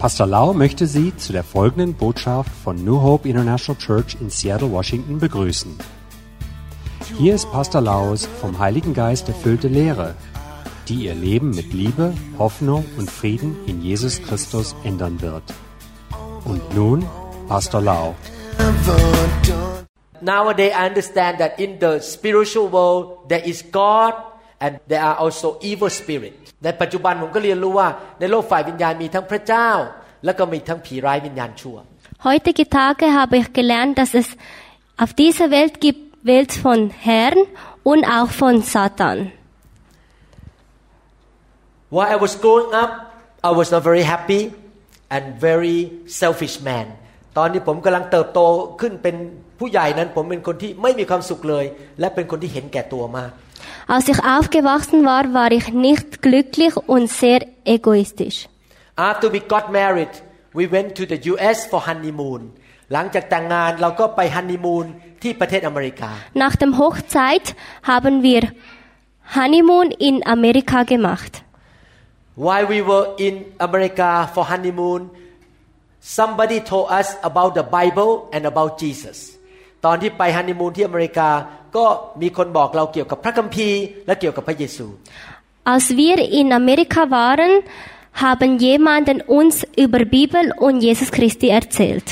Pastor Lau möchte Sie zu der folgenden Botschaft von New Hope International Church in Seattle, Washington begrüßen. Hier ist Pastor Laus vom Heiligen Geist erfüllte Lehre, die Ihr Leben mit Liebe, Hoffnung und Frieden in Jesus Christus ändern wird. Und nun Pastor Lau. Nowadays, I understand that in the spiritual world there is God and there are also evil spirit ในปัจจุบันผมก็เรียนรู้ว่าในโลกฝ่ายวิญญาณมีทั้งพระเจ้า แล้วก็มีทั้งผีร้ายวิญญาณชั่ว Heutige Tage habe ich gelernt, dass es auf dieser Welt gibt Welt von Herrn und auch von Satan. While I was growing up I was a very happy and very selfish man ตอนที่ผมกำลังเติบโตขึ้นเป็นผู้ใหญ่นั้น ผมเป็นคนที่ไม่มีความสุขเลย และเป็นคนที่เห็นแก่ตัวมาก Als ich aufgewachsen war, war ich nicht glücklich und sehr egoistisch. After we got married we went to the U.S. for honeymoon หลังจากแต่งงานเราก็ไปฮันนีมูนที่ประเทศอเมริกา Nach dem Hochzeit haben wir Honeymoon in Amerika gemacht. While we were in America for honeymoon somebody told us about the Bible and about Jesus ตอนที่ไปฮันนีมูนที่อเมริกา ก็มีคนบอกเราเกี่ยวกับพระคัมภีร์ และเกี่ยวกับพระเยซู Als wir in Amerika waren, haben jemanden uns über Bibel und Jesus Christi erzählt.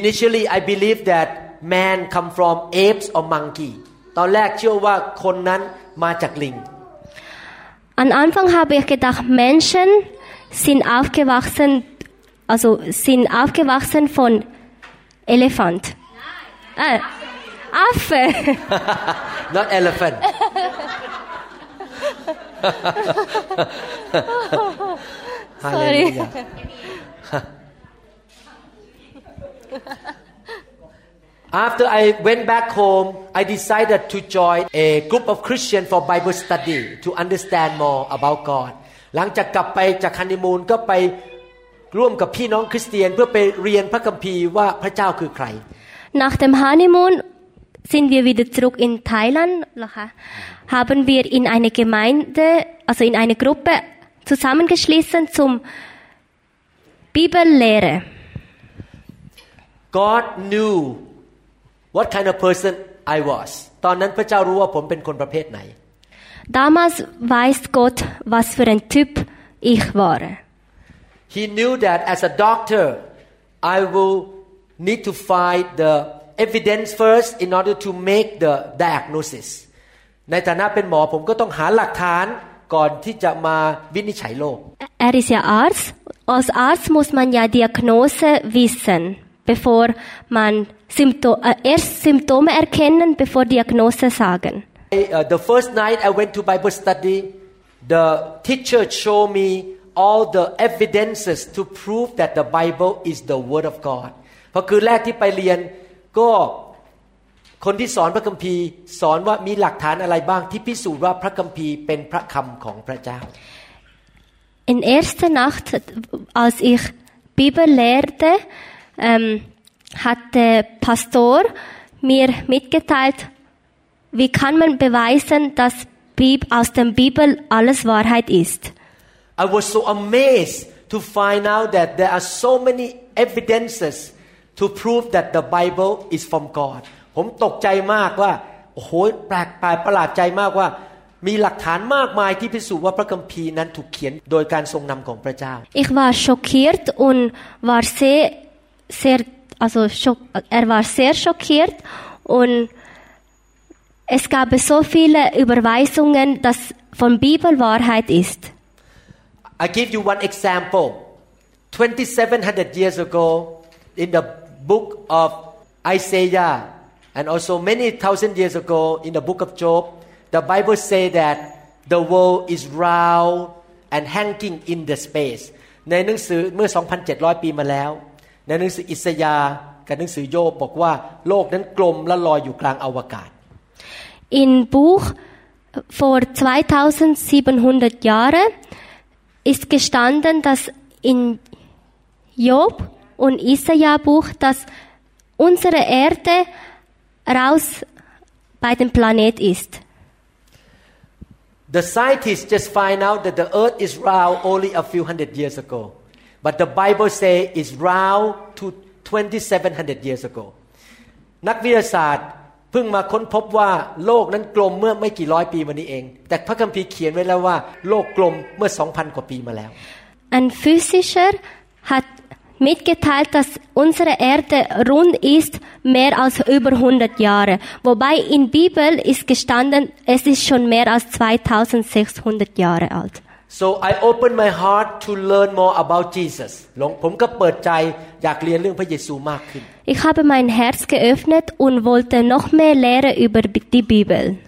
Initially I believed that man come from apes or monkey ตอนแรกเชื่อว่าคนนั้นมาจากลิง Am Anfang habe ich gedacht, Menschen sind aufgewachsen, also sind aufgewachsen von Elefant. Äh, Affe. not elephant Hallelujah. After I went back home, I decided to join a group of Christians for Bible study to understand more about God. หลังจากกลับไปจากฮันนีมูนก็ไป ร่วมกับพี่น้องคริสเตียนเพื่อไปเรียนพระคัมภีร์ว่าพระเจ้าคือใคร Nach dem Honeymoon sind wir wieder zurück in Thailand. Lacha. Haben wir in eine Gemeinde, also in eine Gruppe zusammengeschlossen zum Bibellehre. God knew what kind of person I was ตอนนั้นพระเจ้ารู้ว่าผมเป็นคนประเภทไหน Damals weiß Gott, was für ein Typ ich war. He knew that as a doctor I will need to find the evidence first in order to make the diagnosis ในฐานะเป็นหมอผมก็ต้องหาหลักฐานก่อนที่จะมาวินิจฉัยโรค Er ist ja Arzt. Als Arzt muss man ja Diagnose wissen, bevor man Sympto äh, erst Symptome erkennen, bevor Diagnose sagen. Uh, the first night I went to Bible study, the teacher showed me all the evidences to prove that the Bible is the Word of God. พอคืนแรกที่ไปเรียนก็คนที่สอนพระคัมภีร์ สอนว่ามีหลักฐานอะไรบ้างที่พิสูจน์ว่าพระคัมภีร์เป็นพระคำของพระเจ้า In erster Nacht, als ich Bibel lehrte, ähm, hat der Pastor mir mitgeteilt, wie kann man beweisen, dass Bib- aus der Bibel alles Wahrheit ist. I was so amazed to find out that there are so many evidences to prove that the Bible is from God ผมตกใจมากว่า โอ้โห แปลกแปลกประหลาดใจมากว่า มีหลักฐานมากมายที่พิสูจน์ว่าพระคัมภีร์นั้นถูกเขียนโดยการทรงนำของพระเจ้า Ich war schockiert und war sehr, sehr, also schock, er war sehr schockiert und es gab so viele Überweisungen, dass von Bibel Wahrheit ist. I give you one example 2700 years ago in the book of Isaiah and also many thousand years ago in the book of Job the Bible say that the world is round and hanging in the space ในหนังสือเมื่อ 2,700 ปีมาแล้ว ในหนังสืออิสยาห์กับหนังสือโยบบอกว่าโลกนั้นกลมและลอยอยู่กลางอวกาศ In Buch vor 2700 Jahren ist gestanden, dass in Job und Isaiah Buch, dass unsere Erde raus bei dem Planet ist. The scientists just find out that the earth is round only a few hundred years ago. But the Bible say it's round to 2700 years ago. นักวิทยาศาสตร์เ พิ่งมาค้นพบว่าโลกนั้นกลมเมื่อไม่กี่ร้อยปีมานี้เอง แต่พระคัมภีร์เขียนไว้แล้วว่าโลกกลมเมื่อ2,000กว่าปีมาแล้ว Ein Physischer hat mitgeteilt, dass unsere Erde rund ist mehr als über 100 Jahre. Wobei in Bibel ist gestanden, es ist schon mehr als 2600 Jahre alt. so I open my heart to learn more about Jesus หลวงผมก็เปิดใจอยากเรียนเรื่องพระเยซูมากขึ้น Ich habe mein Herz geöffnet und wollte noch mehr lernen über die Bibel.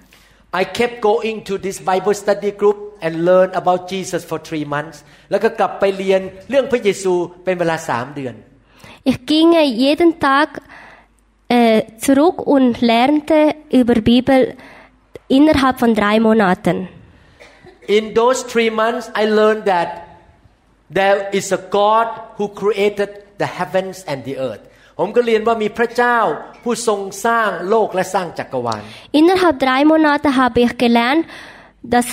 I kept going to this Bible study group and learn about Jesus for three months แล้วก็กลับไปเรียนเรื่องพระเยซูเป็นเวลาสามเดือน Ich ging jeden Tag äh, zurück und lernte über Bibel innerhalb von drei Monaten. In those three months I learned that there is a God who created the heavens and the earth ผมก็เรียนว่ามีพระเจ้าผู้ทรงสร้างโลกและสร้างจักรวาล Innerhalb drei Monate habe ich gelernt, dass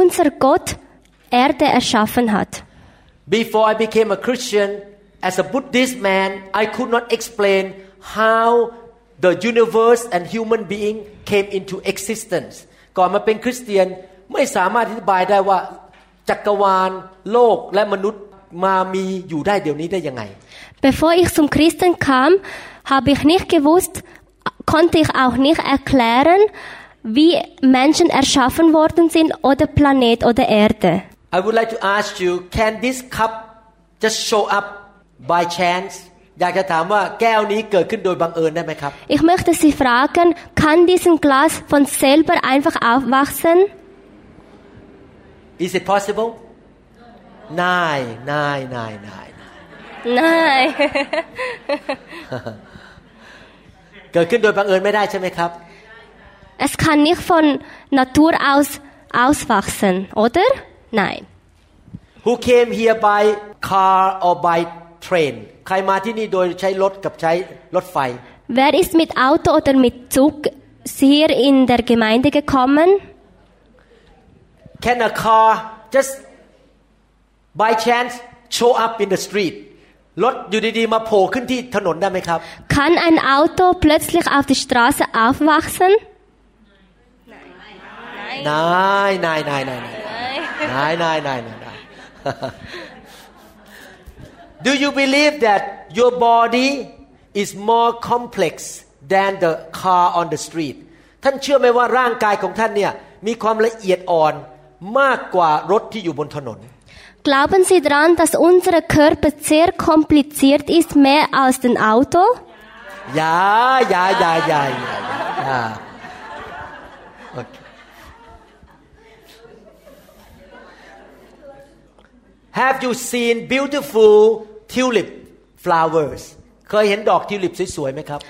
unser Gott Erde erschaffen hat. Before I became a Christian, as a Buddhist man, I could not explain how the universe and human being came into existence. ก่อนมาเป็นคริสเตียนไม่สามารถอธิบายได้ว่าจักรวาลโลกและมนุษย์ มามีอยู่ได้เดี๋ยวนี้ได้ยังไง Bevor ich zum Christen kam, habe ich nicht gewusst, konnte ich auch nicht erklären, wie Menschen erschaffen worden sind oder Planet oder Erde. I would like to ask you can this cup just show up by chance อยากจะถามว่าแก้วนี้เกิดขึ้นโดยบังเอิญได้ไหมครับ Ich möchte Sie fragen, kann diesen Glas von selber einfach aufwachsen? Is it possible นายนายนายนาย Nein. เกิดขึ้นโดยบังเอิญไม่ได้ใช่ไหมครับ Es kann nicht von Natur aus auswachsen, oder? Nein. Who came here by car or by train ใครมาที่นี่โดยใช้รถกับใช้รถไฟ Wer ist mit Auto oder mit Zug hier in der Gemeinde gekommen? Can a car just by chance show up in the street รถอยู่ดีๆมาโผล่ขึ้นที่ถนนได้ไหมครับ Kann ein Auto plötzlich auf die Straße aufwachsen? นายนายนายนายนายนายนายนายนาย Do you believe that your body is more complex than the car on the street ท่านเชื่อไหมว่าร่างกายของท่านเนี่ยมีความละเอียดอ่อนมากกว่ารถที่อยู่บนถนน Glauben Sie daran, dass unser Körper sehr kompliziert ist, mehr als ein Auto? Ja, ja, ja, ja, ja. ja. Okay. Have you seen beautiful tulip flowers?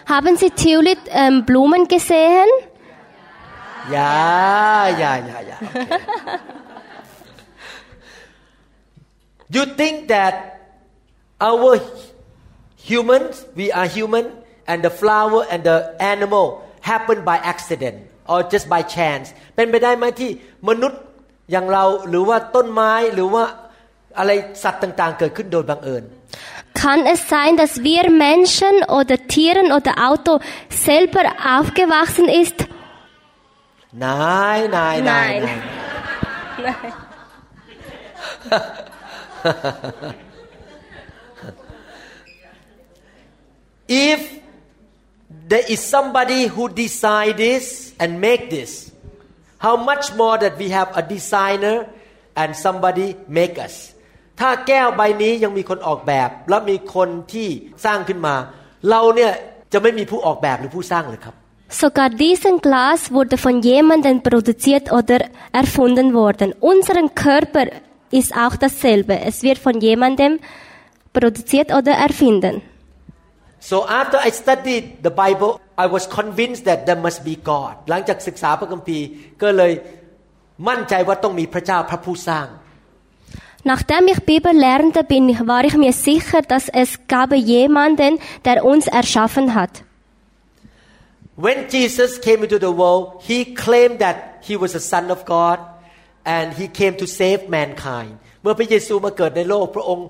Haben Sie Tulip ähm, Blumen gesehen? Ja, ja, ja, ja. Okay. You think that our humans we are human and the flower and the animal happen by accident or just by chance เป็นไปได้ไหมที่มนุษย์อย่างเราหรือว่าต้นไม้หรือว่าอะไรสัตว์ต่างๆ เกิดขึ้นโดยบังเอิญ Kann es sein, dass wir Menschen oder Tieren oder Auto selber aufgewachsen ist? นายนายนาย Nein. นาย if there is somebody who design this and make this how much more that we have a designer and somebody make us ถ้าแก้วใบนี้ยังมีคนออกแบบ และมีคนที่สร้างขึ้นมา เราเนี่ยจะไม่มีผู้ออกแบบหรือผู้สร้างเลยครับ Sogar diesen Glas wurde von jemandem produziert oder erfunden worden. Unser Körper ist auch dasselbe. Es wird von jemandem produziert oder erfinden. So after I studied the Bible I was convinced that there must be God หลังจากศึกษาพระคัมภีร์ก็เลยมั่นใจว่าต้องมีพระเจ้าพระผู้สร้าง Nachdem ich Bibel lernte, bin ich, war ich mir sicher, dass es gab jemanden, der uns erschaffen hat. When Jesus came into the world he claimed that he was a son of God and he came to save mankind เมื่อพระเยซูมาเกิดในโลก พระองค์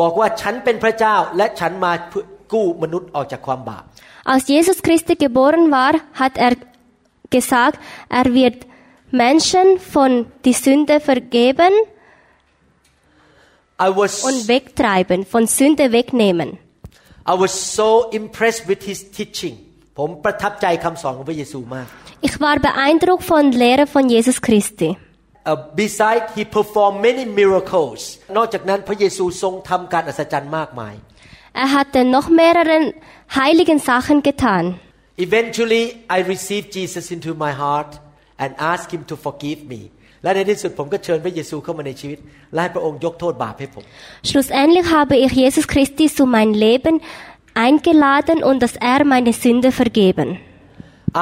บอกว่าฉันเป็นพระเจ้าและฉันมาเพื่อกู้มนุษย์ออกจากความบาป Als Jesus Christus geboren war, hat er gesagt, er wird Menschen von die Sünde vergeben I was und wegtreiben, von Sünde wegnehmen. I was so impressed with his teaching ผมประทับใจคำสอนของพระเยซูมาก Ich war beeindruckt von der Lehre von Jesus Christi. Uh, besides he performed many miracles นอกจากนั้นพระเยซูทรงทำการอัศจรรย์มากมาย Er hatte noch mehrere heiligen Sachen getan. Eventually I received Jesus into my heart and asked him to forgive me และในที่สุดผมก็เชิญพระเยซูเข้ามาในชีวิต และให้พระองค์ยกโทษบาปให้ผม Schlussendlich habe ich Jesus Christi zu meinem Leben eingeladen und dass er meine Sünde vergeben.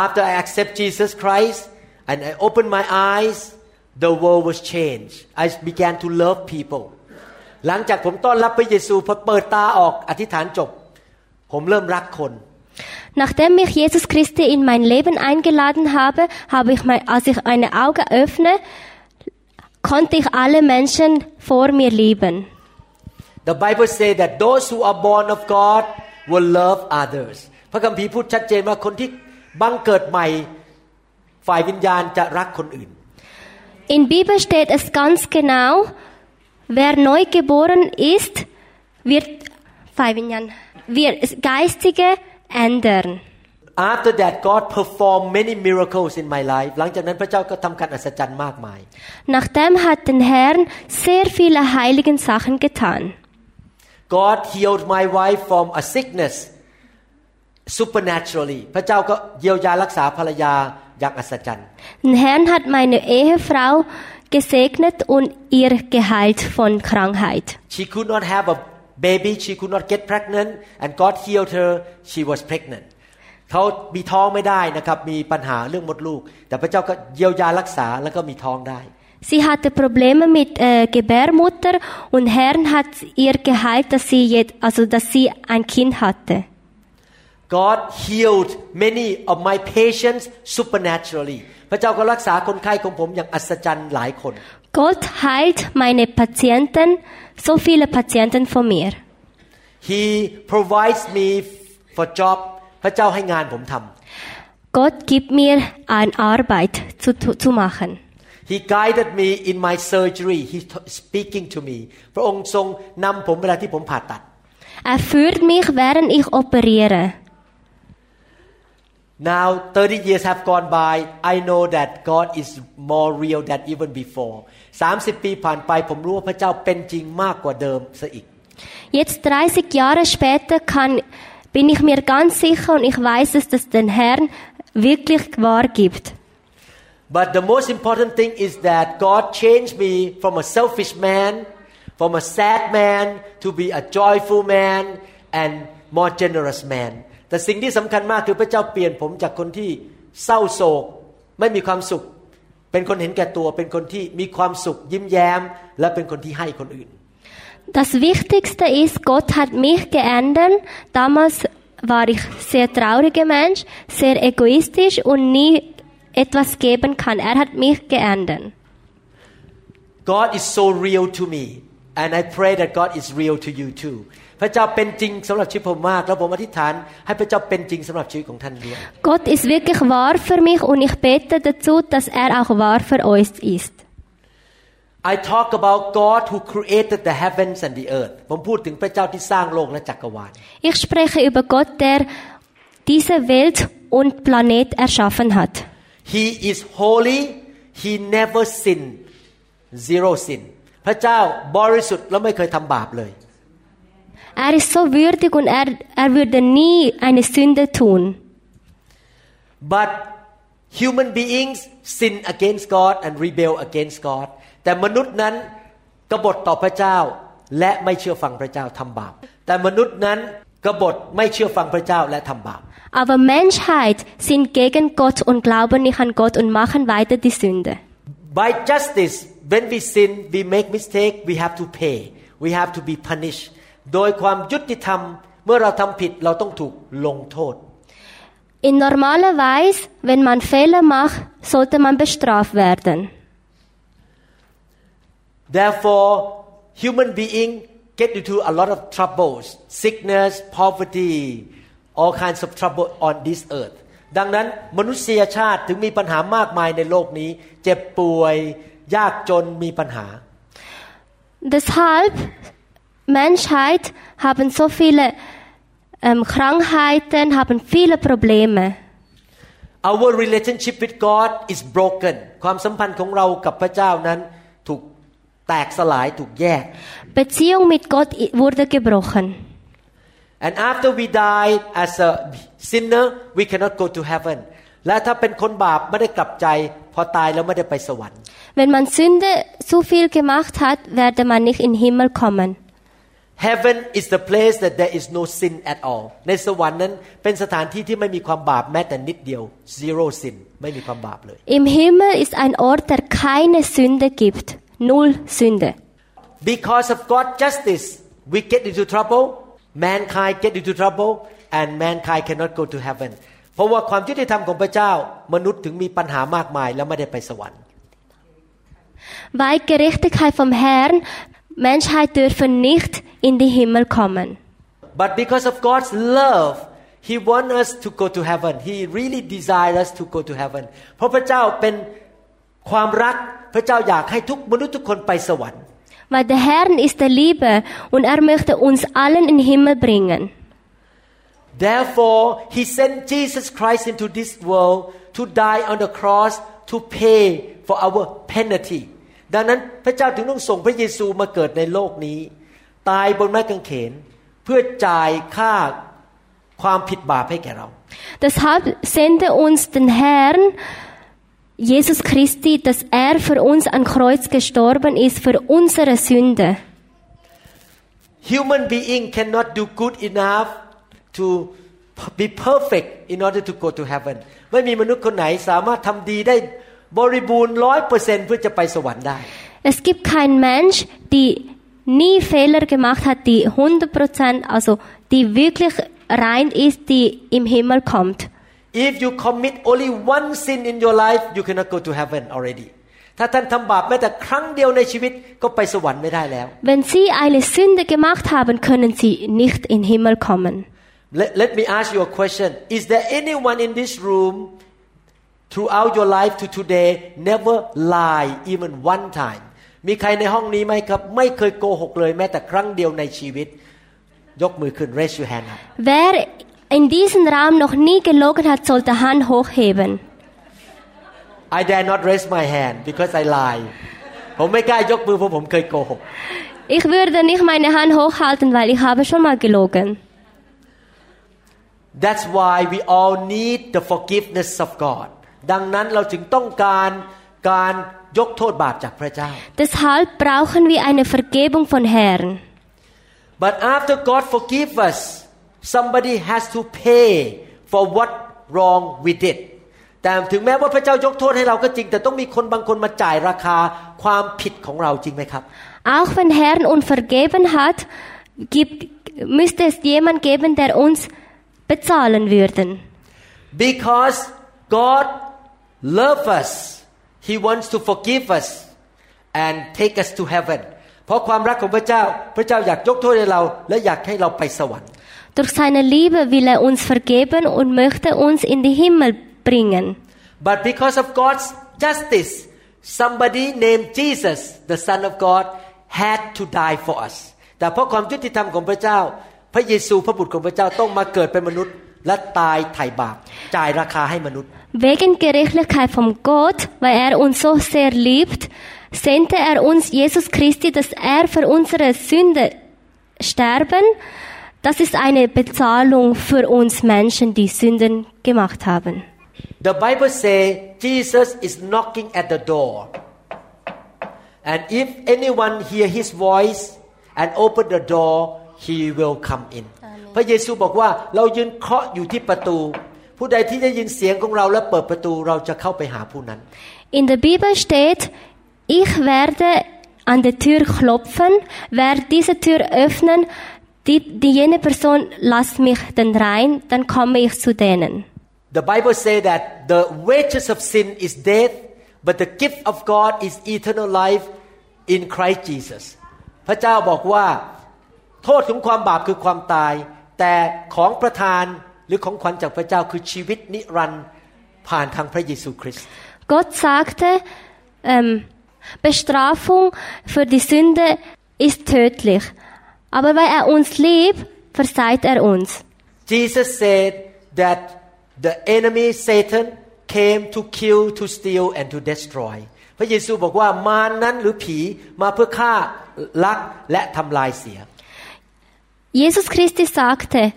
After I accept Jesus Christ and I opened my eyes the world was changed I began to love people หลังจากผมต้อนรับพระเยซูพอเปิดตาออกอธิษฐานจบ ผมเริ่มรักคน Nachdem ich Jesus Christi in mein Leben eingeladen habe, habe ich mein, als ich meine Augen öffne, konnte ich alle Menschen vor mir lieben. The Bible says that those who are born of God will love others พระคัมภีร์พูดชัดเจนว่าคนที่บังเกิดใหม่ ฝ่ายวิญญาณจะรักคนอื่น In Bibel steht es ganz genau, wer neu geboren ist, wird, wird Geistige ändern. After that God performed many miracles in my life หลังจากนั้นพระเจ้าก็ทำการอัศจรรย์มากมาย Nachdem hat den Herrn sehr viele heiligen Sachen getan. God healed my wife from a sickness supernaturally พระเจ้าก็เยียวยารักษาภรรยา อย่างอัศจรรย์ Den Herrn hat meine Ehefrau gesegnet und ihr geheilt von Krankheit. she could not have a baby she could not get pregnant and God healed her she was pregnant เขามีท้องไม่ได้นะครับมีปัญหาเรื่องมดลูก แต่พระเจ้าก็เยียวยารักษาแล้วก็มีท้องได้ Sie hatte Probleme mit äh, Gebärmutter und Herrn hat ihr geheilt, dass sie jetzt, also dass sie ein Kind hatte. God healed many of my patients supernaturally พระเจ้าก็รักษาคนไข้ของผมอย่างอัศจรรย์หลายคน Gott heilt meine Patienten, so viele Patienten von mir. He provides me for job พระเจ้าให้งานผมทำ Gott gibt mir eine Arbeit zu, zu machen. He guided me in my surgery He speaking to me พระองค์ทรงนำผมเวลาที่ผมผ่าตัด Er führt mich, während ich operiere. Now 30 years have gone by I know that God is more real than even before 30 ปีผ่านไปผมรู้ว่าพระเจ้าเป็นจริงมากกว่าเดิมซะอีก Jetzt 30 Jahre später kann, bin ich mir ganz sicher und ich weiß, dass das den Herrn wirklich wahr gibt. But the most important thing is that God changed me from a selfish man from a sad man to be a joyful man and more generous man แต่สิ่งที่สำคัญมากคือพระเจ้าเปลี่ยนผมจากคนที่เศร้าโศก ไม่มีความสุข เป็นคนเห็นแก่ตัว เป็นคนที่มีความสุข ยิ้มแย้ม และเป็นคนที่ให้คนอื่น Das Wichtigste ist, Gott hat mich geändert. Damals war ich sehr trauriger Mensch, sehr egoistisch und nie etwas geben kann. Er hat mich geändert. God is so real to me and I pray that God is real to you too พระเจ้าเป็นจริงสำหรับชีวิตผมมาก แล้วผมอธิษฐานให้พระเจ้าเป็นจริงสำหรับชีวิตของท่านด้วย Gott ist wirklich wahr für mich und ich bete dazu, dass er auch wahr für uns ist. I talk about God who created the heavens and the earth ผมพูดถึงพระเจ้าที่สร้างโลกและจักรวาล Ich spreche über Gott, der diese Welt und Planet erschaffen hat. He is holy He never sin zero sin พระเจ้าบริสุทธิ์และไม่เคยทำบาปเลย Er ist so würdig und er, er würde nie eine Sünde tun. but human beings sin against God and rebel against God แต่มนุษย์นั้นกบฏต่อพระเจ้า และไม่เชื่อฟังพระเจ้าทำบาป แต่มนุษย์นั้นกบฏไม่เชื่อฟังพระเจ้าและทำบาป Aber Menschheit sind gegen Gott und glauben nicht an Gott und machen weiter die Sünde. by justice when we sin we make mistake we have to pay we have to be punished โดยความยุติธรรมเมื่อเราทำผิดเราต้องถูกลงโทษ In normaler Weise, wenn man Fehler macht, sollte man bestraft werden. Therefore, human being get into a lot of troubles, sickness, poverty, all kinds of trouble on this earth. ดังนั้นมนุษยชาติถึงมีปัญหามากมายในโลกนี้ เจ็บป่วย ยากจนมีปัญหา Deshalb, Menschheit haben so viele ähm, Krankheiten, haben viele Probleme. Our relationship with God is broken ความสัมพันธ์ของเรากับพระเจ้านั้นถูกแตกสลายถูกแยก Beziehung mit Gott i- wurde gebrochen. And after we die as a sinner we cannot go to heaven และถ้าเป็นคนบาปไม่ได้กลับใจ พอตายแล้วไม่ได้ไปสวรรค์ Wenn man Sünde zu viel gemacht hat, werde man nicht in den Himmel kommen. Heaven is the place that there is no sin at all ในสวรรค์นั้นเป็นสถานที่ที่ไม่มีความบาปแม้แต่นิดเดียว zero sin ไม่มีความบาปเลย Im Himmel ist ein Ort, der keine Sünde gibt. Null Sünde. Because of God's justice we get into trouble mankind get into trouble and mankind cannot go to heaven เพราะว่าความยุติธรรมของพระเจ้ามนุษย์ถึงมีปัญหามากมายแล้วไม่ได้ไปสวรรค์ Weil Gerechtigkeit vom Herrn, Menschheit dürfen nicht in den Himmel kommen. But because of God's love He wants us to go to heaven He really desires us to go to heaven เพราะพระเจ้าเป็นความรัก พระเจ้าอยากให้ทุกมนุษย์ทุกคนไปสวรรค์ Weil der Herr ist der Liebe und er möchte uns allen in den Himmel bringen. Therefore He sent Jesus Christ into this world to die on the cross to pay for our penalty ดังนั้นพระเจ้าถึงต้องส่งพระเยซูมาเกิดในโลกนี้ ตายบนไม้กางเขน เพื่อจ่ายค่าความผิดบาปให้แก่เรา Deshalb sende uns den Herrn, Jesus Christi, dass er für uns am Kreuz gestorben ist, für unsere Sünde. Human being cannot do good enough to be perfect in order to go to heaven ไม่มีมนุษย์คนไหนสามารถทำดีได้บริบูรณ์ร้อยเปอร์เซนเพื่อจะไปสวรรค์ได้ Es gibt keinen Mensch, die nie Fehler gemacht hat, die 100%, also die wirklich rein ist, die im Himmel kommt. If you commit only one sin in your life you cannot go to heaven already ถ้าท่านทำบาปแม้แต่ครั้งเดียวในชีวิตก็ไปสวรรค์ไม่ได้แล้ว Wenn Sie eine Sünde gemacht haben, können Sie nicht in den Himmel kommen. Let, let me ask you a question Is there anyone in this room throughout your life to today never lie even one time มีใครในห้องนี้ไหมครับ ไม่เคยโกหกเลยแม้แต่ครั้งเดียวในชีวิต ยกมือขึ้น raise your hand up Wer in diesem Raum noch nie gelogen hat, sollte Hand hochheben. I dare not raise my hand because I lie ผมไม่กล้ายกมือเพราะผมเคยโกหก Ich würde nicht meine Hand hochhalten, weil ich habe schon mal gelogen. That's why we all need the forgiveness of God ดังนั้นเราจึงต้องการ การยกโทษบาปจากพระเจ้า Deshalb brauchen wir eine Vergebung von Herrn. But after God forgive us, somebody has to pay for what wrong we did. แต่ถึงแม้ว่าพระเจ้ายกโทษให้เราก็จริง แต่ต้องมีคนบางคนมาจ่ายราคาความผิดของเราจริงไหมครับ Auch wenn Herrn uns vergeben hat, gibt, müsste es jemand geben, der uns bezahlen würden. Because God love us, He wants to forgive us and take us to heaven. เพราะความรักของพระเจ้า พระเจ้าอยากยกโทษให้เรา และอยากให้เราไปสวรรค์ Durch seine Liebe will er uns vergeben und möchte uns in den Himmel bringen. But because of God's justice, somebody named Jesus, the Son of God, had to die for us. แต่เพราะความยุติธรรมของพระเจ้า พระเยซูพระบุตรของพระเจ้าต้องมาเกิดเป็นมนุษย์ และตายไถ่บาปจ่ายราคาให้มนุษย์ Wegen Gerechtigkeit von Gott, weil er uns so sehr liebt, sandte er uns Jesus Christi, dass er für unsere Sünde sterben. Das ist eine Bezahlung für uns Menschen, die Sünden gemacht haben. The Bible say Jesus is knocking at the door. And if anyone hear his voice and open the door, he will come in. พระเยซูบอกว่าเรายืนเคาะอยู่ที่ประตู ผู้ใดที่ได้ยินเสียงของเราและเปิดประตูเราจะเข้าไปหาผู้นั้น In der Bibel steht, ich werde an der Tür klopfen, wer diese Tür öffnen, die, die jene Person lasst mich dann rein, dann komme ich zu denen. The Bible say that the wages of sin is death, but the gift of God is eternal life in Christ Jesus พระเจ้าบอกว่า โทษของความบาปคือความตาย แต่ของประทานหรือของขวัญจากพระเจ้าคือชีวิตนิรันดร์ผ่านทางพระเยซูคริสต์ Gott sagte, ähm, Bestrafung für die Sünde ist tödlich. Aber weil er uns liebt, verzeiht er uns. Jesus said that the enemy Satan came to kill to steal and to destroy พระเยซูบอกว่ามารนั้นหรือผีมาเพื่อฆ่าลักและทำลายเสีย Jesus Christus sagte,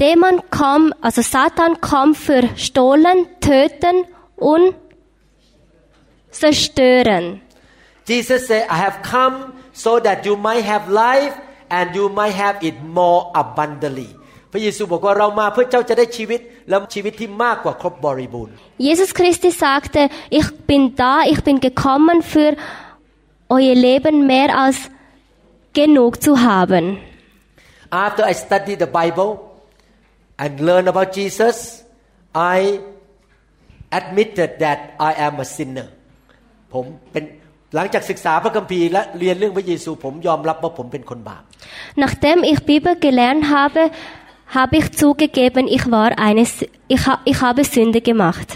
Dämon kommt, also Satan kommt für stohlen, töten und zerstören. Jesus said I have come so that you might have life and you might have it more abundantly พระเยซูบอกว่าเรามาเพื่อเจ้าจะได้ชีวิตและชีวิตที่มากกว่าครบบริบูรณ์ Jesus Christus sagte, ich bin da, ich bin gekommen für euer Leben mehr als genug zu haben. After I studied the Bible and learned about Jesus, I admitted that I am a sinner. ผมเป็นหลังจากศึกษาพระคัมภีร์และเรียนเรื่องพระเยซู ผมยอมรับว่าผมเป็นคนบาป Nachdem ich Bibel gelernt habe, habe ich zugegeben, ich war eine, Sü- ich, ha- ich habe Sünde gemacht.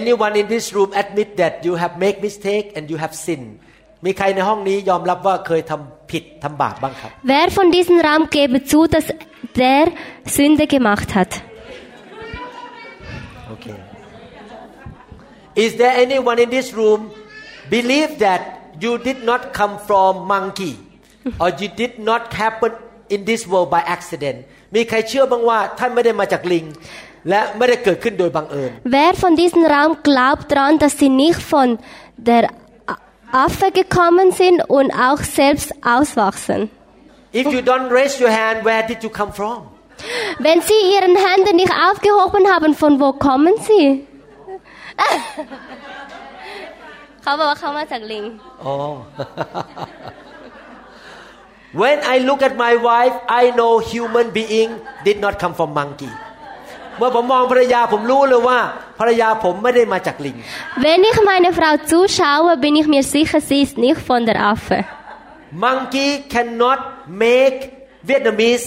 Anyone in this room admit that you have make mistake and you have sinned มีใครในห้องนี้ยอมรับว่าเคยทำผิดทำบาปบ้างครับ Wer von diesem Raum gebe zu, dass der Sünde gemacht hat? Okay. Is there anyone in this room believe that you did not come from monkey or you did not happen in this world by accident มีใครเชื่อบ้างว่าท่านไม่ได้มาจากลิงและไม่ได้เกิดขึ้นโดยบังเอิญ Wer von diesem Raum glaubt daran, dass sie nicht von der Affe gekommen sind und auch selbst auswachsen. Wenn Sie Ihren Hände nicht aufgehoben haben, von wo kommen Sie? oh. When I look at my wife, I know human being did not come from monkey. เมื่อผมมองภรรยาผมรู้เลยว่าภรรยาผมไม่ได้มาจากลิง Wenn ich meine Frau zuschaue, bin ich mir sicher, sie ist nicht von der Affe. Monkey cannot make Vietnamese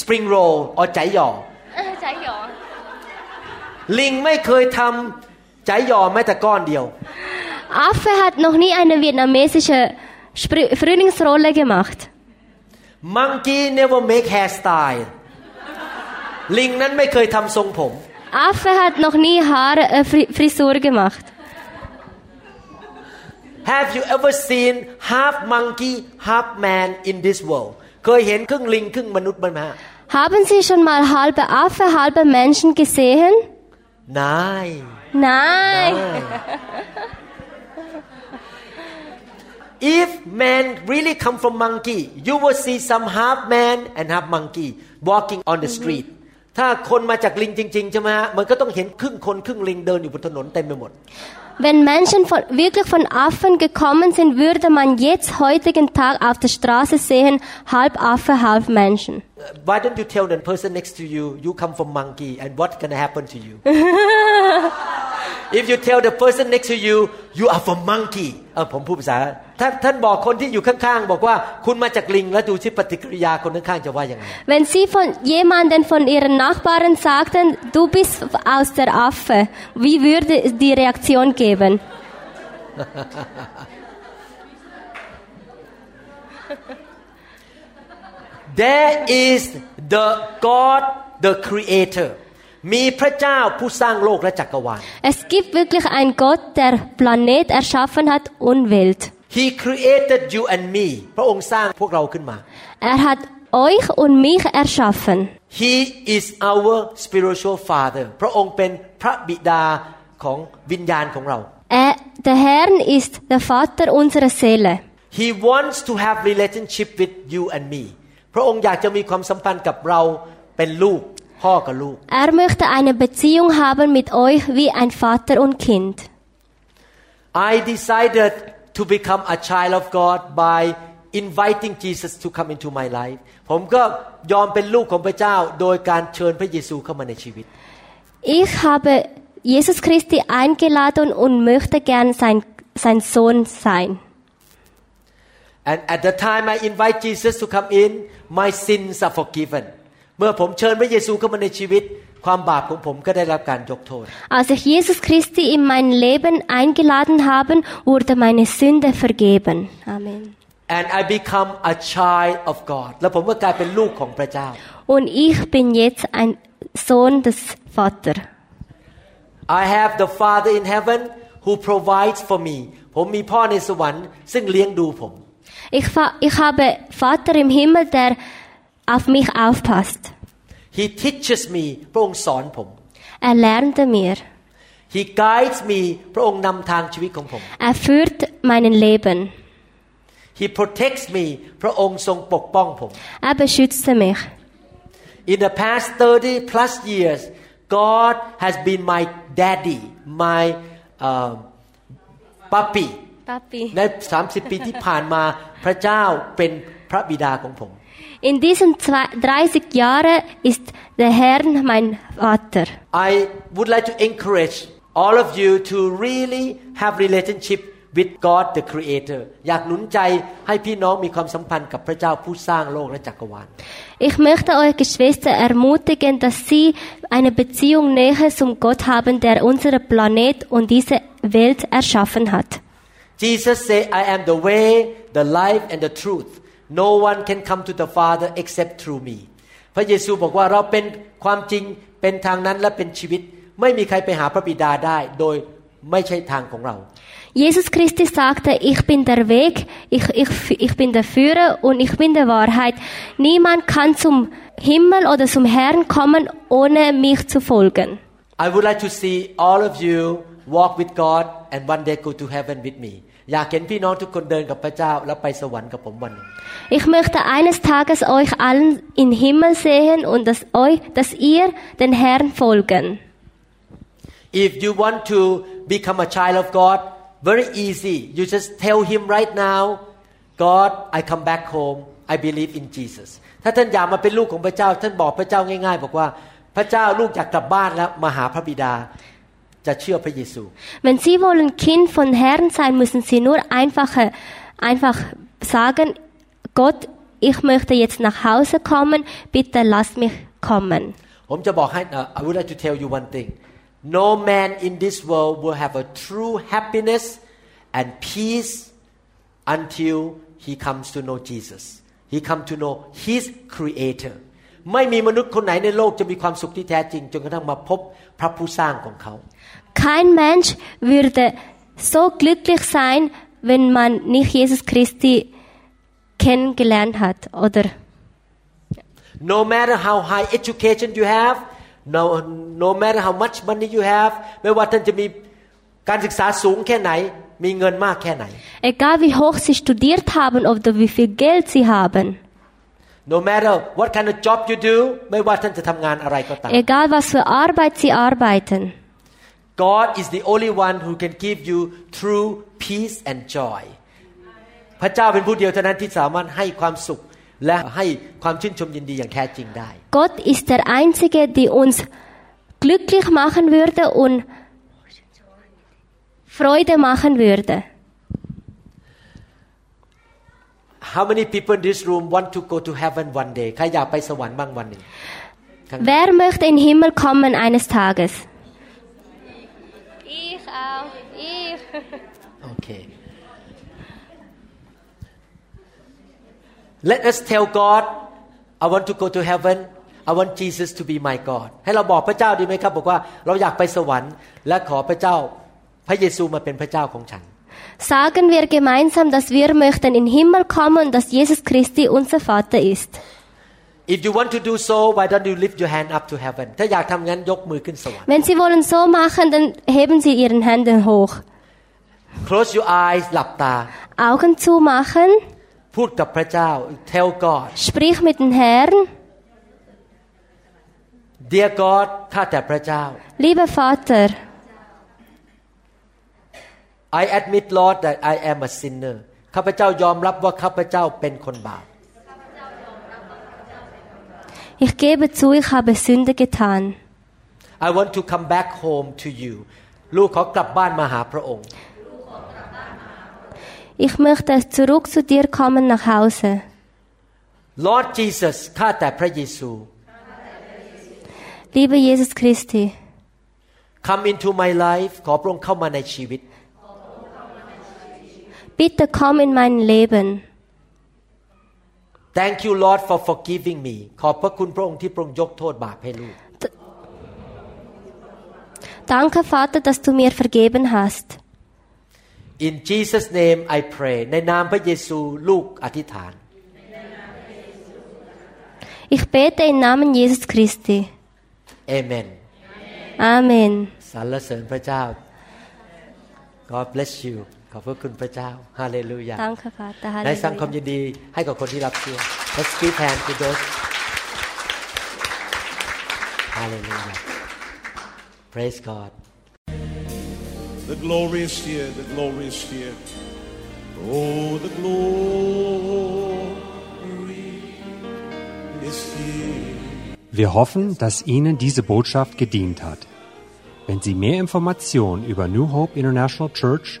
spring roll or ใจหย่อลิงไม่เคยทำใจหย่อแม้แต่ก้อนเดียว Affe hat noch nie eine vietnamesische Spr Frühlingsrolle gemacht. Monkey never make hairstyle ลิงนั้นไม่เคยทำทรงผม Affe hat noch nie Haare, äh, Fri Frisur gemacht. Have you ever seen half monkey half man in this world เคยเห็นครึ่งลิงครึ่งมนุษย์บ้างไหมฮะ Haben Sie schon mal halbe Affe, halbe Menschen gesehen? นาย Nein. If man really come from monkey you will see some half man and half monkey walking on the street ถ้าคนมาจากลิงจริงๆใช่ไหมฮะมันก็ต้องเห็นครึ่งคนครึ่งลิงเดินอยู่บนถนนเต็มไปหมด Wenn Menschen von, wirklich von Affen gekommen sind, würde man jetzt heutigen Tag auf der Straße sehen, halb Affe, halb Menschen. Why don't you tell the person next to you you come from monkey and what gonna happen to you If you tell the person next to you you are from monkey เออผมพูดภาษาถ้าท่านบอกคนที่อยู่ข้างๆ บอกว่าคุณมาจากลิง แล้วดูที่ปฏิกิริยาคนข้างๆจะว่ายังไง Wenn Sie von jemanden von Ihren Nachbarn sagten, du bist aus der Affe, wie würde die Reaktion geben? There is the God the Creator มีพระเจ้าผู้สร้างโลกและจักรวาล Es gibt wirklich einen Gott, der Planet erschaffen hat und Welt. He created you and me พระองค์สร้างพวกเราขึ้นมา Er hat euch und mich erschaffen. He is our spiritual father พระองค์เป็นพระบิดาของวิญญาณของเรา Er, der Herr ist der Vater unserer Seele. He wants to have relationship with you and me พระองค์อยากจะมีความสัมพันธ์กับเราเป็นลูกพ่อกับลูก Er möchte eine Beziehung haben mit euch wie ein Vater und Kind. I decided to become a child of God by inviting Jesus to come into my life ผมก็ยอมเป็นลูกของพระเจ้า โดยการเชิญพระเยซูเข้ามาในชีวิต Ich habe Jesus Christi eingeladen und möchte gern sein, sein Sohn sein. and at the time I invite Jesus to come in my sins are forgiven เมื่อผมเชิญพระเยซูเข้ามาในชีวิต ความบาปของผมก็ได้รับการยกโทษ Als ich Jesus Christi in mein Leben eingeladen habe, wurde meine Sünde vergeben. Amen. and I become a child of God แล้วผมก็กลายเป็นลูกของพระเจ้า Und ich bin jetzt ein Sohn des Vaters. I have the Father in heaven who provides for me ผมมีพ่อในสวรรค์ซึ่งเลี้ยงดูผม Ich, fa- ich habe Vater im Himmel, der auf mich aufpasst. He teaches me พระองค์สอนผม Er lernte mir. He guides me พระองค์นำทางชีวิตของผม Er führt meinen Leben. He protects me พระองค์ทรงปกป้องผม Er beschützte mich. In the past 30 plus years God has been my daddy my uh, puppy Papi. ใน 30 ปีที่ผ่านมาพระเจ้าเป็นพระบิดาของผม In diesen zwei, 30 Jahren ist der Herr mein Vater. I would like to encourage all of you to really have relationship with God the Creator อยากหนุนใจให้พี่น้องมีความสัมพันธ์กับพระเจ้าผู้สร้างโลกและจักรวาล Ich möchte euch Geschwister ermutigen, dass sie eine Beziehung näher zum Gott haben, der unseren Planet und diese Welt erschaffen hat. Jesus said I am the way the life and the truth no one can come to the Father except through me พระเยซูบอกว่าเราเป็นความจริงเป็นทางนั้นและเป็นชีวิต ไม่มีใครไปหาพระบิดาได้ โดยไม่ใช่ทางของเรา Jesus Christus sagte, ich bin der Weg, ich, ich, ich bin der Führer und ich bin der Wahrheit. Niemand kann zum Himmel oder zum Herrn kommen, ohne mich zu folgen. I would like to see all of you walk with God and one day go to heaven with me อยากเห็นพี่น้องทุกคนเดินกับพระเจ้าแล้วไปสวรรค์กับผมวันหนึ่ง Ich möchte eines Tages euch allen im Himmel sehen und dass, euch, dass ihr den Herrn folgen. If you want to become a child of God very easy you just tell him right now God I come back home I believe in Jesus ถ้าท่านอยากมาเป็นลูกของพระเจ้า ท่านบอกพระเจ้าง่าย ๆ บอกว่าพระเจ้าลูกอยากกลับบ้านแล้วมาหาพระบิดา จะเชื่อพระเยซู Wenn Sie wollen Kind von Herrn sein, müssen Sie nur einfach, äh, einfach sagen, Gott, ich möchte jetzt nach Hause kommen, bitte lass mich kommen. ผมจะบอกให้ uh, I would like to tell you one thing no man in this world will have a true happiness and peace until he comes to know Jesus he come to know his creator ไม่มีมนุษย์คนไหนในโลกจะมีความสุขที่แท้จริง จนกระทั่งมาพบพระผู้สร้างของเขา Kein Mensch würde so glücklich sein, wenn man nicht Jesus Christi kennengelernt hat, oder? no matter how high education you have no no matter how much money you have ไม่ว่าท่านจะมีการศึกษาสูงแค่ไหน มีเงินมากแค่ไหน Egal wie hoch Sie studiert haben oder wie viel Geld Sie haben, no matter what kind of job you do ไม่ว่าท่านจะทำงานอะไรก็ตาม egal was für Arbeit Sie arbeiten, God is the only one who can give you true peace and joy พระเจ้าเป็นผู้เดียวเท่านั้นที่สามารถให้ความสุขและให้ความชื่นชมยินดีอย่างแท้จริงได้ Gott ist der Einzige, der uns glücklich machen würde und Freude machen würde. How many people in this room want to go to heaven one day ใครอยากไปสวรรค์บ้างวันหนึ่ง Wer möchte in den Himmel kommen eines Tages? Ich auch. Ich. โอเค Let us tell God I want to go to heaven I want Jesus to be my God ให้เราบอกพระเจ้าดีไหมครับ บอกว่าเราอยากไปสวรรค์ และขอพระเจ้า พระเยซูมาเป็นพระเจ้าของฉัน Sagen wir gemeinsam, dass wir möchten in den Himmel kommen und dass Jesus Christi unser Vater ist. If you want to do so why don't you lift your hand up to heaven ถ้าอยากทำงั้นยกมือขึ้นสวรรค์ Wenn Sie wollen so machen, dann heben Sie Ihren Händen hoch. Close your eyes หลับตา Augen zumachen, พูดกับพระเจ้า Tell God sprich mit dem Herrn. Dear God ข้าแต่พระเจ้า Lieber Vater, I admit Lord that I am a sinner ข้าพเจ้ายอมรับว่าข้าพเจ้าเป็นคนบาป ich gebe zu, ich habe Sünde getan. I want to come back home to you ลูกขอกลับบ้านมาหาพระองค์ Ich möchte zurück zu dir kommen nach Hause. Lord Jesus ข้าแต่พระเยซู Liebe Jesus Christi, come into my life ขอพระองค์เข้ามาในชีวิต bitte komm in mein Leben. Thank you Lord for forgiving me ขอบพระคุณพระองค์ที่พระองค์ยกโทษบาปให้ลูก Danke, Vater, dass du mir vergeben hast. In Jesus name I pray ในนามพระเยซูลูกอธิษฐาน Ich bete im Namen Jesus Christi. Amen Amen. สรรเสริญพระเจ้า God bless you ขอบพระคุณพระเจ้าฮาเลลูยา Danke, Vater. ได้สร้างความ Halleluja. ยินดีให้กับคนที่รับเชื่อ Let's give hand to those Hallelujah Praise God The glory is here, the glory is here. Oh, the glory is here. Wir hoffen, dass Ihnen diese Botschaft gedient hat. Wenn Sie mehr Informationen über New Hope International Church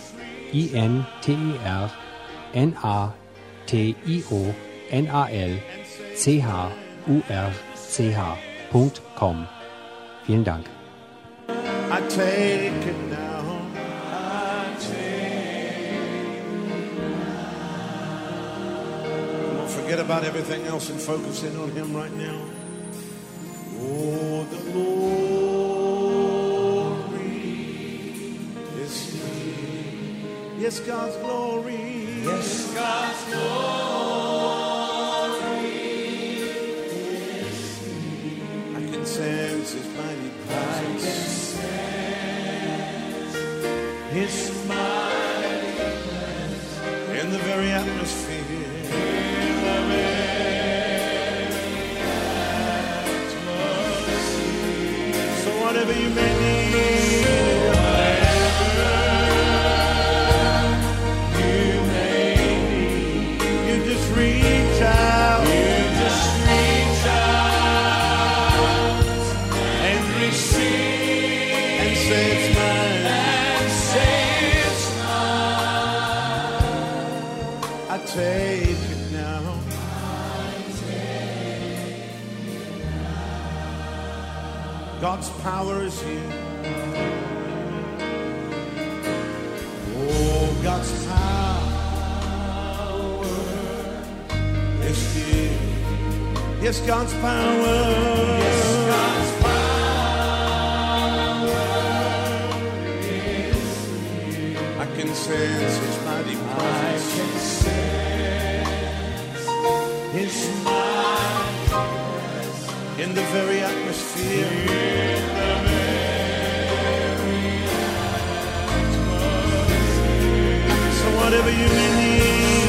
I N T E R N A T I O N A L C H U R C H .com. Vielen Dank. forget about everything else and focus in on Him right now. Oh, Yes, God's glory. Yes, God's glory Yes, God's power. Yes, God's power is here. I can sense His mighty presence. I can sense His mighty presence in the very atmosphere. Whatever you need.